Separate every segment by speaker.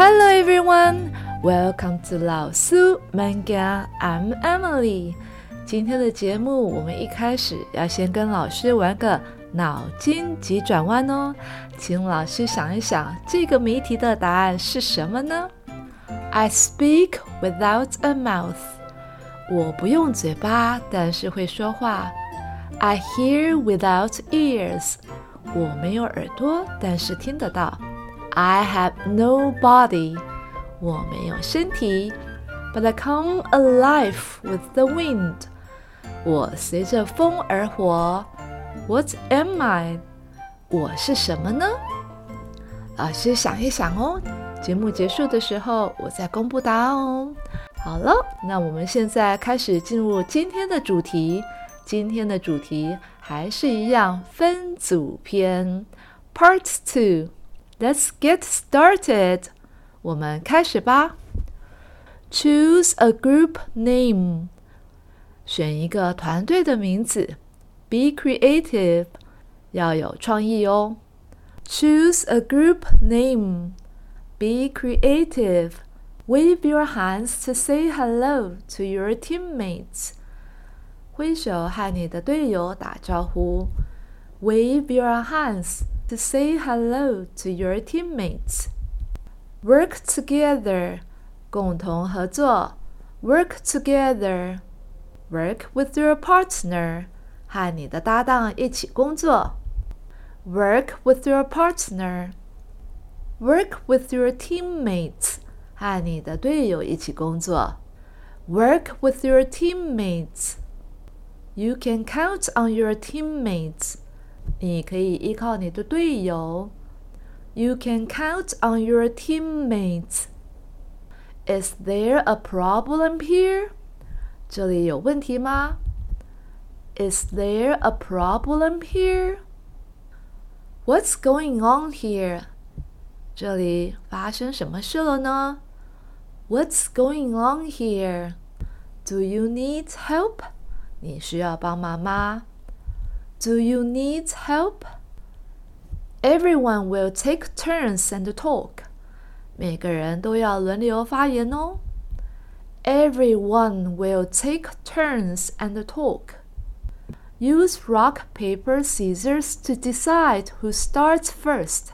Speaker 1: Hello everyone, welcome to 老苏 Manga. I'm Emily. 今天的节目，我们一开始要先跟老师玩个脑筋急转弯哦，请老师想一想，这个谜题的答案是什么呢？I speak without a mouth. 我不用嘴巴，但是会说话。I hear without ears. 我没有耳朵，但是听得到。I have no body. 我没有身体，but I come alive with the wind. 我随着风而活。What am I？我是什么呢？老师想一想哦。节目结束的时候，我再公布答案哦。好了，那我们现在开始进入今天的主题。今天的主题还是一样，分组篇，Part Two。Let's get started。我们开始吧。Choose a group name。选一个团队的名字。Be creative。要有创意哦。Choose a group name. Be creative. Wave your hands to say hello to your teammates. 挥手和你的队友打招呼。Wave your hands to say hello to your teammates. Work together. 共同合作。Work together. Work with your partner. 和你的搭档一起工作。Work with your partner. Work with your teammates. 和你的队友一起工作。Work with your teammates. You can count on your teammates. 你可以依靠你的队友。You can count on your teammates. Is there a problem here? 这里有问题吗？Is there a problem here? What's going on here? 这里发生什么事了呢？What's going on here? Do you need help? 你需要帮忙吗 ？Do you need help? Everyone will take turns and talk. 每个人都要轮流发言哦。Everyone will take turns and talk. Use rock, paper, scissors to decide who starts first.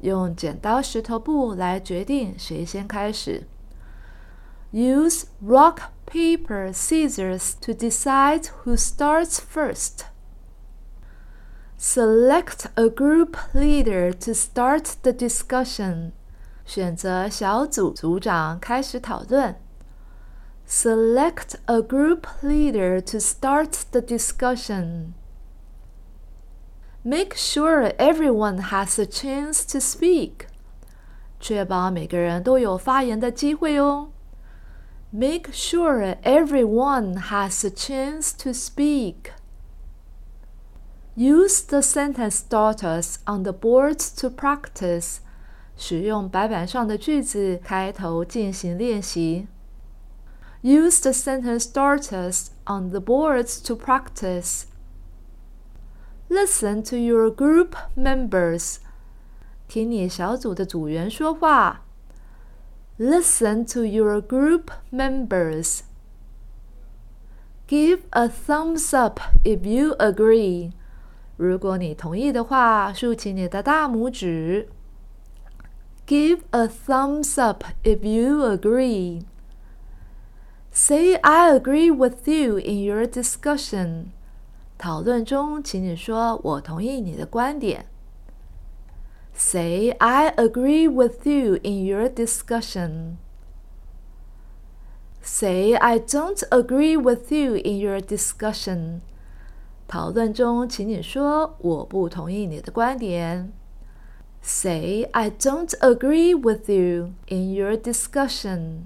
Speaker 1: 用剪刀石头布来决定谁先开始。Use rock, paper, scissors to decide who starts first. Select a group leader to start the discussion. 选择小组组长开始讨论。Select a group leader to start the discussion. Make sure everyone has a chance to speak. 确保每个人都有发言的机会哦。Make sure everyone has a chance to speak. Use the sentence starters on the board to practice. 使用白板上的句子开头进行练习。Use the sentence starters on the boards to practice. Listen to your group members. 听你小组的组员说话。Listen to your group members. Give a thumbs up if you agree. 如果你同意的话，竖起你的大拇指。Give a thumbs up if you agree. Say I agree with you in your discussion. 讨论中，请你说我同意你的观点。Say, I agree with you in your discussion. Say, I don't agree with you in your discussion. 讨论中，请你说我不同意你的观点。Say, I don't agree with you in your discussion.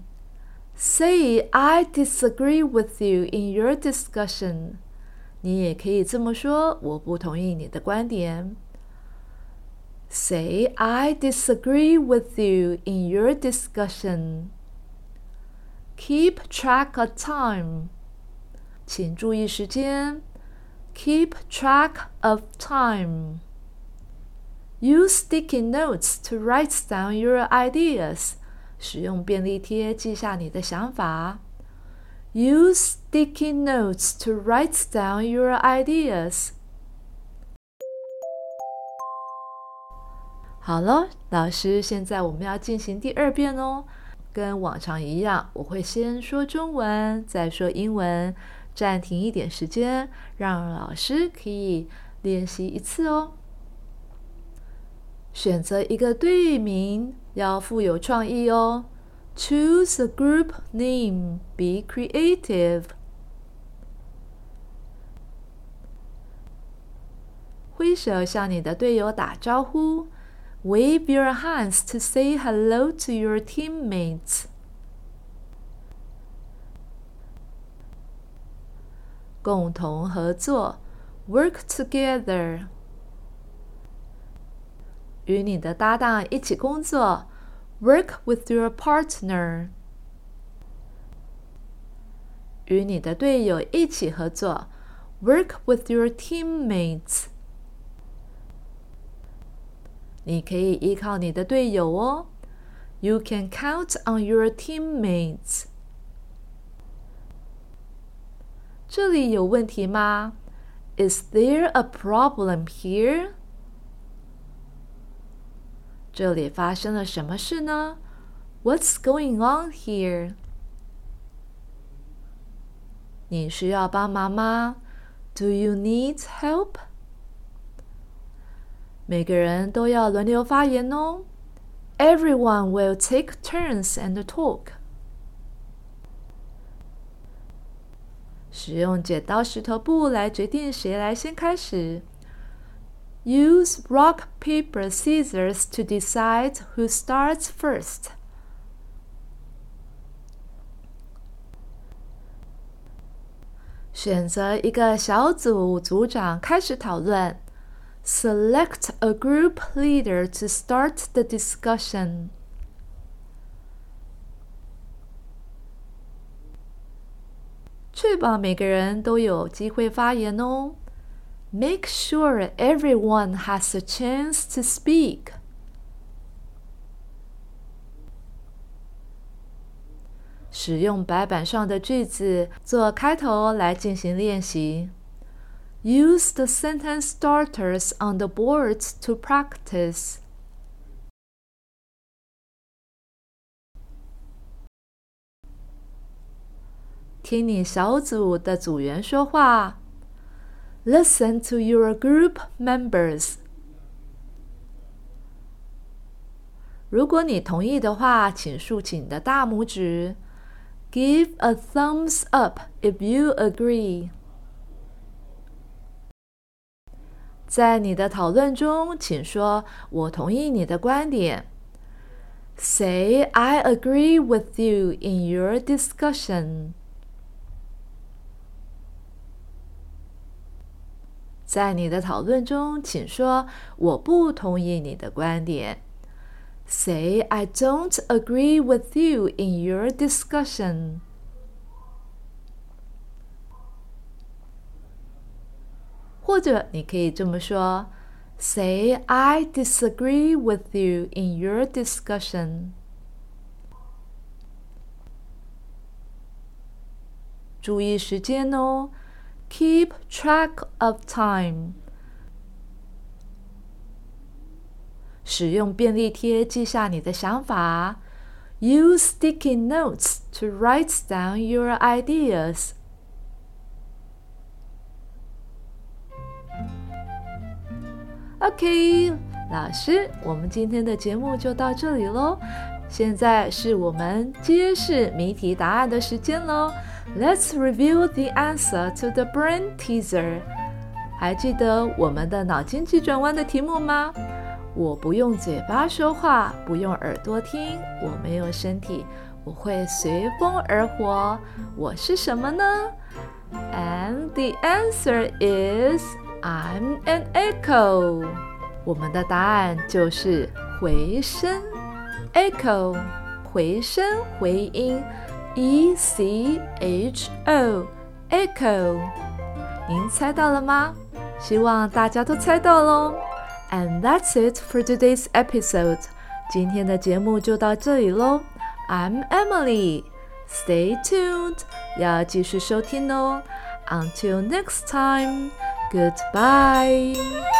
Speaker 1: Say, I disagree with you in your discussion. 你也可以这么说，我不同意你的观点。Say, I disagree with you in your discussion. Keep track of time. 请注意时间。 Keep track of time. Use sticky notes to write down your ideas. 使用便利贴记下你的想法。Use sticky notes to write down your ideas. 好了，老师，现在我们要进行第二遍哦。跟往常一样，我会先说中文，再说英文， 暂停一点时间，让老师可以练习一次哦。选择一个队名，要富有创意哦。Choose a group name. Be creative. 挥手向你的队友打招呼。Wave your hands to say hello to your teammates. 共同合作，work together。与你的搭档一起工作，work with your partner。与你的队友一起合作，work with your teammates。你可以依靠你的队友哦。You can count on your teammates。这里有问题吗？Is there a problem here？这里发生了什么事呢？What's going on here？你需要帮忙吗？Do you need help？每个人都要轮流发言哦。Everyone will take turns and talk。 使用剪刀石头布来决定谁来先开始。Use rock paper scissors to decide who starts first。选择一个小组组长开始讨论。Select a group leader to start the discussion. 确保每个人都有机会发言哦。Make sure everyone has a chance to speak. 使用白板上的句子做开头来进行练习。Use the sentence starters on the boards to practice. 听你小组的组员说话。Listen to your group members. 如果你同意的话，请竖起你的大拇指。Give a thumbs up if you agree. 在你的讨论中，请说“我同意你的观点”。Say "I agree with you" in your discussion。 在你的讨论中，请说“我不同意你的观点”。Say "I don't agree with you" in your discussion。或者你可以这么说：“Say I disagree with you in your discussion。”注意时间哦 ，Keep track of time。使用便利贴记下你的想法。Use sticky notes to write down your ideas. OK，老师，我们今天的节目就到这里喽。 现在是我们揭示谜题答案的时间喽。Let's review the answer to the brain teaser。还记得我们的脑筋急转弯的题目吗？我不用嘴巴说话，不用耳朵听，我没有身体，我会随风而活。我是什么呢？And the answer is。I'm an echo。我们的答案就是回声 ，echo，回声回音，e c h o，echo。您猜到了吗？希望大家都猜到喽。And that's it for today's episode。今天的节目就到这里喽。 I'm Emily. Stay tuned，要继续收听哦。Until next time, goodbye.